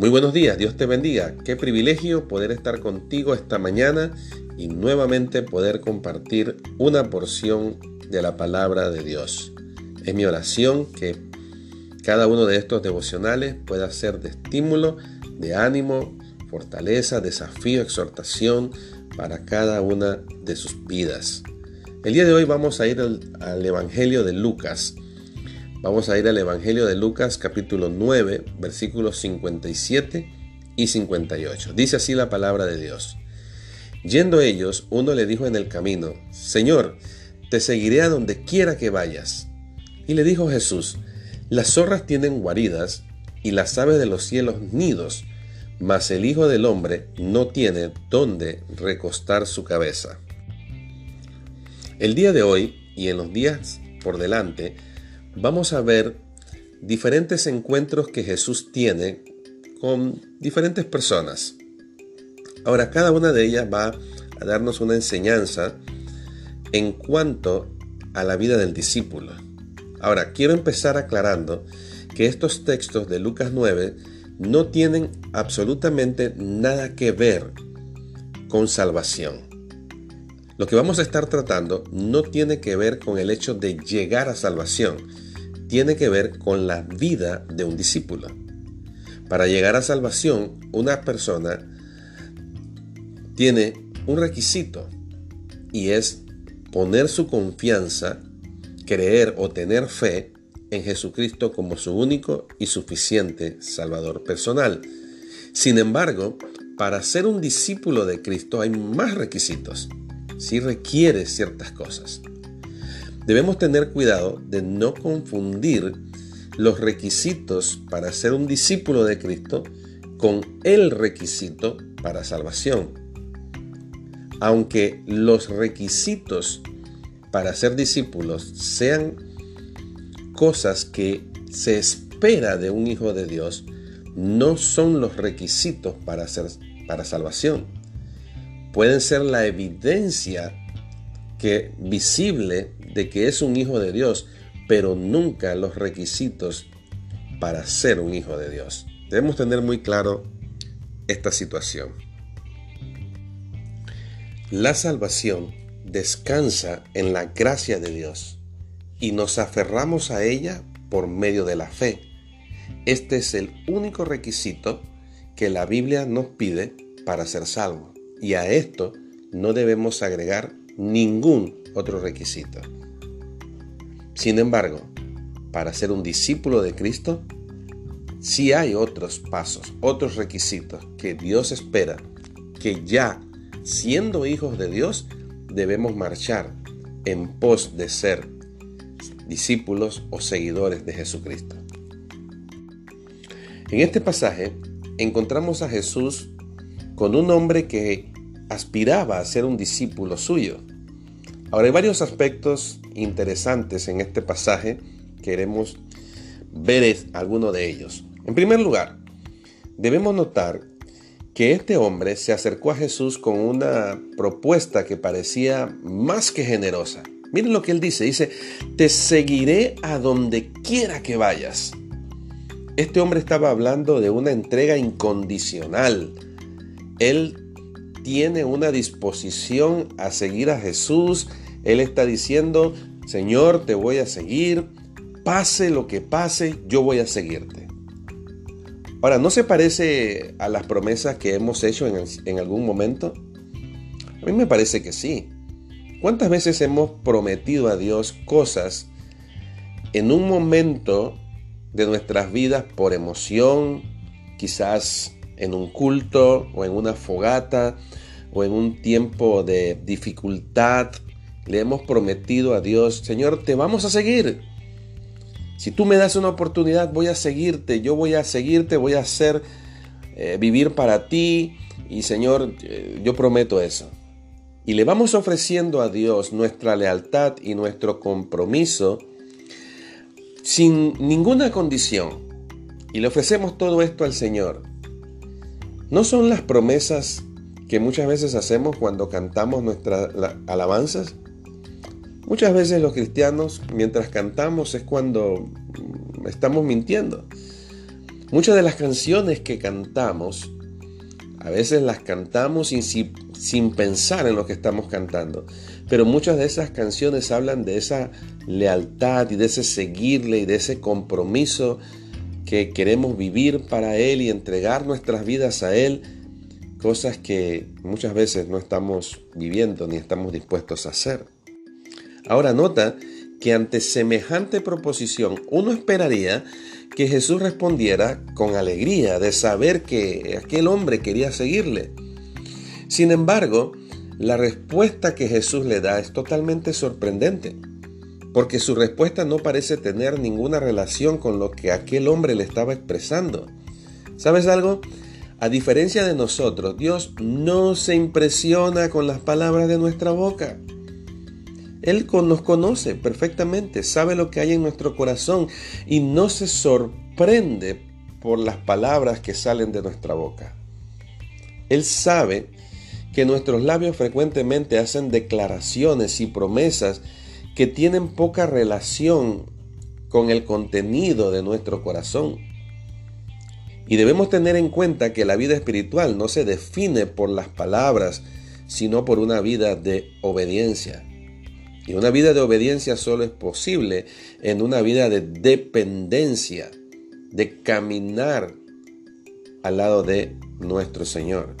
Muy buenos días, Dios te bendiga. Qué privilegio poder estar contigo esta mañana y nuevamente poder compartir una porción de la palabra de Dios. Es mi oración que cada uno de estos devocionales pueda ser de estímulo, de ánimo, fortaleza, desafío, exhortación para cada una de sus vidas. El día de hoy vamos a ir al, al Evangelio de Lucas. Vamos a ir al Evangelio de Lucas capítulo 9, versículos 57 y 58. Dice así la palabra de Dios. Yendo ellos, uno le dijo en el camino, Señor, te seguiré a donde quiera que vayas. Y le dijo Jesús, las zorras tienen guaridas y las aves de los cielos nidos, mas el Hijo del Hombre no tiene dónde recostar su cabeza. El día de hoy y en los días por delante, vamos a ver diferentes encuentros que Jesús tiene con diferentes personas. Ahora, cada una de ellas va a darnos una enseñanza en cuanto a la vida del discípulo. Ahora, quiero empezar aclarando que estos textos de Lucas 9 no tienen absolutamente nada que ver con salvación. Lo que vamos a estar tratando no tiene que ver con el hecho de llegar a salvación, tiene que ver con la vida de un discípulo. Para llegar a salvación, una persona tiene un requisito y es poner su confianza, creer o tener fe en Jesucristo como su único y suficiente Salvador personal. Sin embargo, para ser un discípulo de Cristo hay más requisitos. Sí requiere ciertas cosas. Debemos tener cuidado de no confundir los requisitos para ser un discípulo de Cristo con el requisito para salvación. Aunque los requisitos para ser discípulos sean cosas que se espera de un hijo de Dios, no son los requisitos para, ser, para salvación. Pueden ser la evidencia que visible de que es un hijo de Dios, pero nunca los requisitos para ser un hijo de Dios. Debemos tener muy claro esta situación. La salvación descansa en la gracia de Dios y nos aferramos a ella por medio de la fe. Este es el único requisito que la Biblia nos pide para ser salvo. Y a esto no debemos agregar ningún otro requisito. Sin embargo, para ser un discípulo de Cristo, sí hay otros pasos, otros requisitos que Dios espera que ya siendo hijos de Dios debemos marchar en pos de ser discípulos o seguidores de Jesucristo. En este pasaje encontramos a Jesús con un hombre que aspiraba a ser un discípulo suyo. Ahora hay varios aspectos interesantes en este pasaje, queremos ver alguno de ellos. En primer lugar, debemos notar que este hombre se acercó a Jesús con una propuesta que parecía más que generosa. Miren lo que él dice, dice, te seguiré a donde quiera que vayas. Este hombre estaba hablando de una entrega incondicional. Él tiene una disposición a seguir a Jesús. Él está diciendo, Señor, te voy a seguir. Pase lo que pase, yo voy a seguirte. Ahora, ¿no se parece a las promesas que hemos hecho en, algún momento? A mí me parece que sí. ¿Cuántas veces hemos prometido a Dios cosas en un momento de nuestras vidas por emoción, quizás en un culto o en una fogata o en un tiempo de dificultad, le hemos prometido a Dios, Señor, te vamos a seguir. Si tú me das una oportunidad, voy a seguirte, yo voy a seguirte, voy a hacer eh, vivir para ti y Señor, eh, yo prometo eso. Y le vamos ofreciendo a Dios nuestra lealtad y nuestro compromiso sin ninguna condición. Y le ofrecemos todo esto al Señor. ¿No son las promesas que muchas veces hacemos cuando cantamos nuestras alabanzas? Muchas veces los cristianos, mientras cantamos, es cuando estamos mintiendo. Muchas de las canciones que cantamos, a veces las cantamos sin, sin, pensar en lo que estamos cantando, pero muchas de esas canciones hablan de esa lealtad y de ese seguirle y de ese compromiso que queremos vivir para Él y entregar nuestras vidas a Él, cosas que muchas veces no estamos viviendo ni estamos dispuestos a hacer. Ahora nota que ante semejante proposición uno esperaría que Jesús respondiera con alegría de saber que aquel hombre quería seguirle. Sin embargo, la respuesta que Jesús le da es totalmente sorprendente, porque su respuesta no parece tener ninguna relación con lo que aquel hombre le estaba expresando. ¿Sabes algo? A diferencia de nosotros, Dios no se impresiona con las palabras de nuestra boca. Él nos conoce perfectamente, sabe lo que hay en nuestro corazón y no se sorprende por las palabras que salen de nuestra boca. Él sabe que nuestros labios frecuentemente hacen declaraciones y promesas que tienen poca relación con el contenido de nuestro corazón. Y debemos tener en cuenta que la vida espiritual no se define por las palabras, sino por una vida de obediencia. Y una vida de obediencia solo es posible en una vida de dependencia, de caminar al lado de nuestro Señor.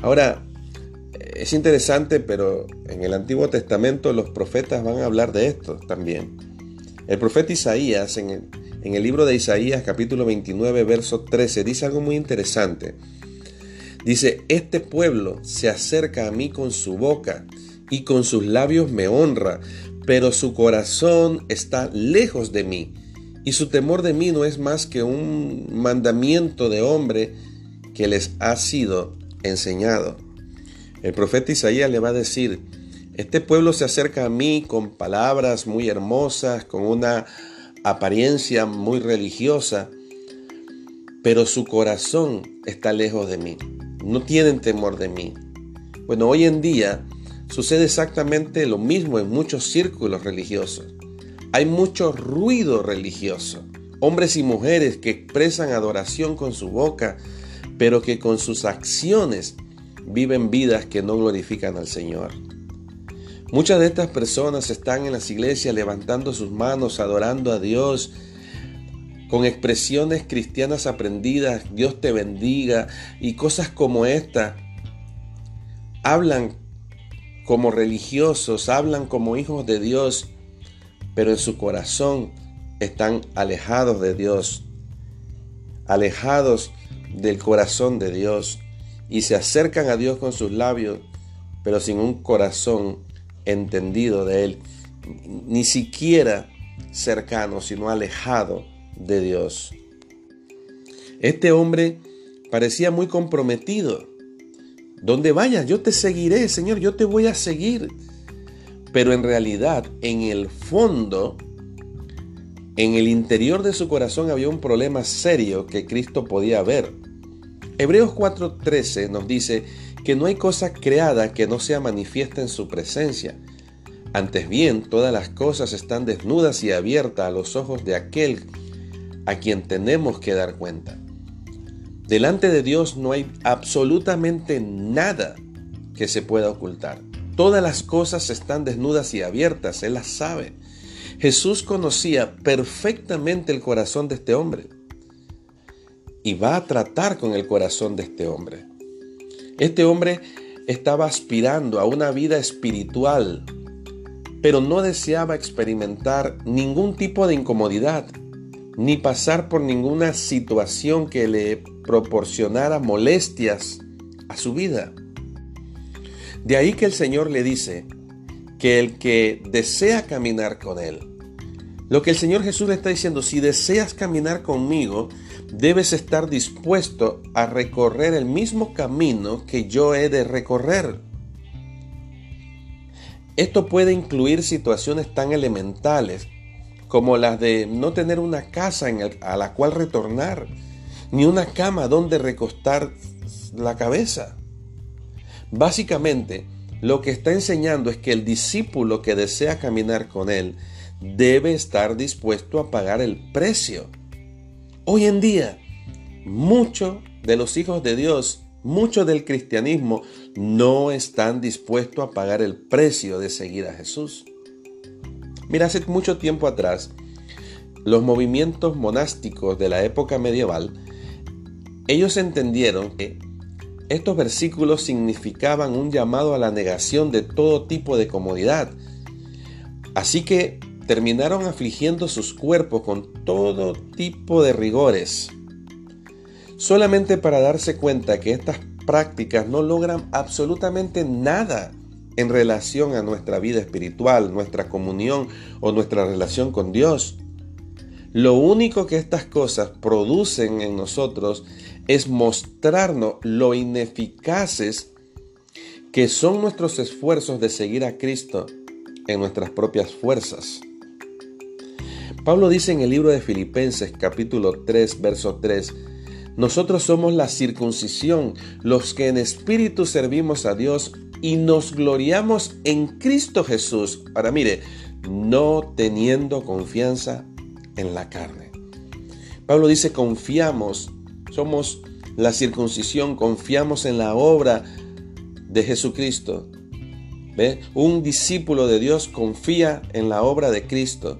Ahora, es interesante, pero en el Antiguo Testamento los profetas van a hablar de esto también. El profeta Isaías, en el, libro de Isaías capítulo 29, verso 13, dice algo muy interesante. Dice, este pueblo se acerca a mí con su boca y con sus labios me honra, pero su corazón está lejos de mí, y su temor de mí no es más que un mandamiento de hombre que les ha sido enseñado. El profeta Isaías le va a decir, este pueblo se acerca a mí con palabras muy hermosas, con una apariencia muy religiosa, pero su corazón está lejos de mí. No tienen temor de mí. Bueno, hoy en día Sucede exactamente lo mismo en muchos círculos religiosos. Hay mucho ruido religioso. Hombres y mujeres que expresan adoración con su boca, pero que con sus acciones viven vidas que no glorifican al Señor. Muchas de estas personas están en las iglesias levantando sus manos, adorando a Dios, con expresiones cristianas aprendidas, Dios te bendiga y cosas como esta. Hablan como religiosos, hablan como hijos de Dios, pero en su corazón están alejados de Dios, alejados del corazón de Dios y se acercan a Dios con sus labios, pero sin un corazón entendido de Él, ni siquiera cercano, sino alejado de Dios. Este hombre parecía muy comprometido donde vayas, yo te seguiré, Señor, yo te voy a seguir. Pero en realidad, en el fondo, en el interior de su corazón había un problema serio que Cristo podía ver. Hebreos 4:13 nos dice que no hay cosa creada que no sea manifiesta en su presencia. Antes bien, todas las cosas están desnudas y abiertas a los ojos de aquel a quien tenemos que dar cuenta. Delante de Dios no hay absolutamente nada que se pueda ocultar. Todas las cosas están desnudas y abiertas, Él las sabe. Jesús conocía perfectamente el corazón de este hombre y va a tratar con el corazón de este hombre. Este hombre estaba aspirando a una vida espiritual, pero no deseaba experimentar ningún tipo de incomodidad, ni pasar por ninguna situación que le proporcionara molestias a su vida. De ahí que el Señor le dice que el que desea caminar con Él, lo que el Señor Jesús le está diciendo, si deseas caminar conmigo, debes estar dispuesto a recorrer el mismo camino que yo he de recorrer. Esto puede incluir situaciones tan elementales como las de no tener una casa a la cual retornar, ni una cama donde recostar la cabeza. Básicamente, lo que está enseñando es que el discípulo que desea caminar con él debe estar dispuesto a pagar el precio. Hoy en día, muchos de los hijos de Dios, muchos del cristianismo, no están dispuestos a pagar el precio de seguir a Jesús. Mira, hace mucho tiempo atrás, los movimientos monásticos de la época medieval, ellos entendieron que estos versículos significaban un llamado a la negación de todo tipo de comodidad. Así que terminaron afligiendo sus cuerpos con todo tipo de rigores, solamente para darse cuenta que estas prácticas no logran absolutamente nada en relación a nuestra vida espiritual, nuestra comunión o nuestra relación con Dios. Lo único que estas cosas producen en nosotros es mostrarnos lo ineficaces que son nuestros esfuerzos de seguir a Cristo en nuestras propias fuerzas. Pablo dice en el libro de Filipenses capítulo 3, verso 3, nosotros somos la circuncisión, los que en espíritu servimos a Dios y nos gloriamos en Cristo Jesús. Ahora mire, no teniendo confianza en la carne. Pablo dice, confiamos, somos la circuncisión, confiamos en la obra de Jesucristo. ¿Ve? Un discípulo de Dios confía en la obra de Cristo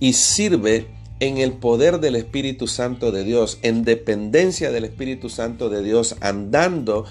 y sirve en el poder del Espíritu Santo de Dios, en dependencia del Espíritu Santo de Dios, andando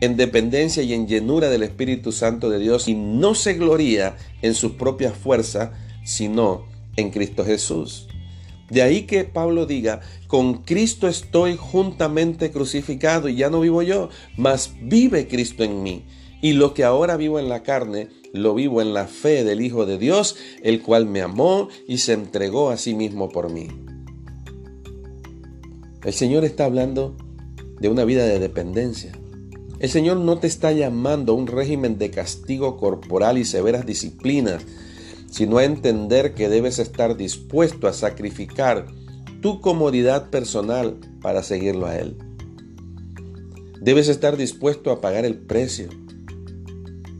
en dependencia y en llenura del Espíritu Santo de Dios y no se gloría en su propia fuerza, sino en Cristo Jesús. De ahí que Pablo diga, con Cristo estoy juntamente crucificado y ya no vivo yo, mas vive Cristo en mí. Y lo que ahora vivo en la carne, lo vivo en la fe del Hijo de Dios, el cual me amó y se entregó a sí mismo por mí. El Señor está hablando de una vida de dependencia. El Señor no te está llamando a un régimen de castigo corporal y severas disciplinas sino a entender que debes estar dispuesto a sacrificar tu comodidad personal para seguirlo a Él. Debes estar dispuesto a pagar el precio.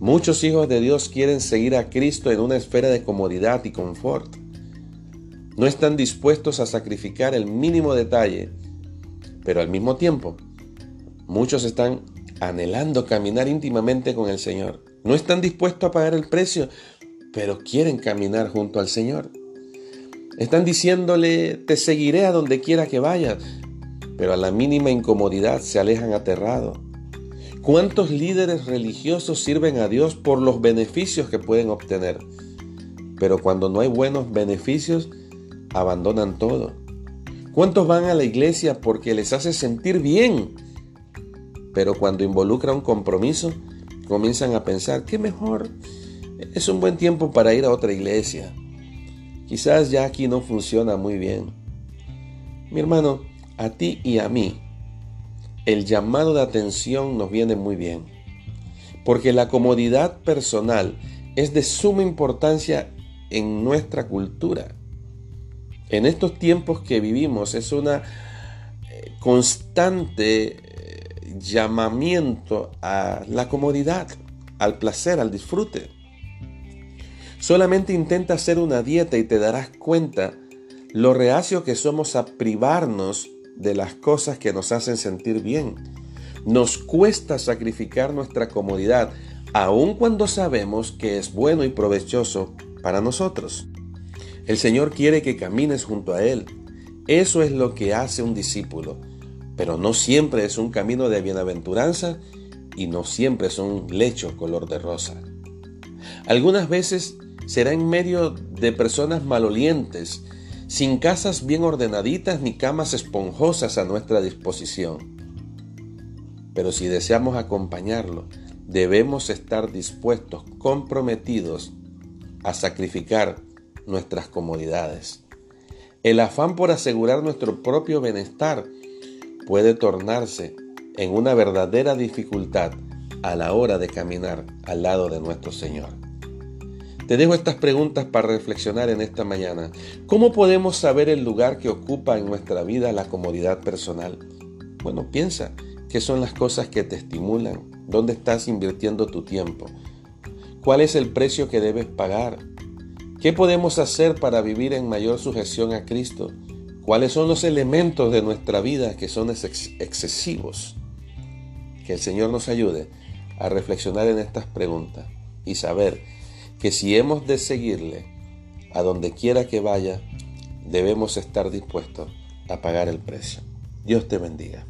Muchos hijos de Dios quieren seguir a Cristo en una esfera de comodidad y confort. No están dispuestos a sacrificar el mínimo detalle, pero al mismo tiempo, muchos están anhelando caminar íntimamente con el Señor. No están dispuestos a pagar el precio, pero quieren caminar junto al Señor. Están diciéndole, te seguiré a donde quiera que vayas, pero a la mínima incomodidad se alejan aterrados. ¿Cuántos líderes religiosos sirven a Dios por los beneficios que pueden obtener? Pero cuando no hay buenos beneficios, abandonan todo. ¿Cuántos van a la iglesia porque les hace sentir bien? Pero cuando involucra un compromiso, comienzan a pensar, ¿qué mejor? Es un buen tiempo para ir a otra iglesia. Quizás ya aquí no funciona muy bien. Mi hermano, a ti y a mí, el llamado de atención nos viene muy bien. Porque la comodidad personal es de suma importancia en nuestra cultura. En estos tiempos que vivimos es una eh, constante eh, llamamiento a la comodidad, al placer, al disfrute. Solamente intenta hacer una dieta y te darás cuenta lo reacio que somos a privarnos de las cosas que nos hacen sentir bien. Nos cuesta sacrificar nuestra comodidad, aun cuando sabemos que es bueno y provechoso para nosotros. El Señor quiere que camines junto a Él. Eso es lo que hace un discípulo. Pero no siempre es un camino de bienaventuranza y no siempre es un lecho color de rosa. Algunas veces será en medio de personas malolientes, sin casas bien ordenaditas ni camas esponjosas a nuestra disposición. Pero si deseamos acompañarlo, debemos estar dispuestos, comprometidos a sacrificar nuestras comodidades. El afán por asegurar nuestro propio bienestar puede tornarse en una verdadera dificultad a la hora de caminar al lado de nuestro Señor. Te dejo estas preguntas para reflexionar en esta mañana. ¿Cómo podemos saber el lugar que ocupa en nuestra vida la comodidad personal? Bueno, piensa qué son las cosas que te estimulan, dónde estás invirtiendo tu tiempo, cuál es el precio que debes pagar, qué podemos hacer para vivir en mayor sujeción a Cristo, ¿Cuáles son los elementos de nuestra vida que son excesivos? Que el Señor nos ayude a reflexionar en estas preguntas y saber que si hemos de seguirle a donde quiera que vaya, debemos estar dispuestos a pagar el precio. Dios te bendiga.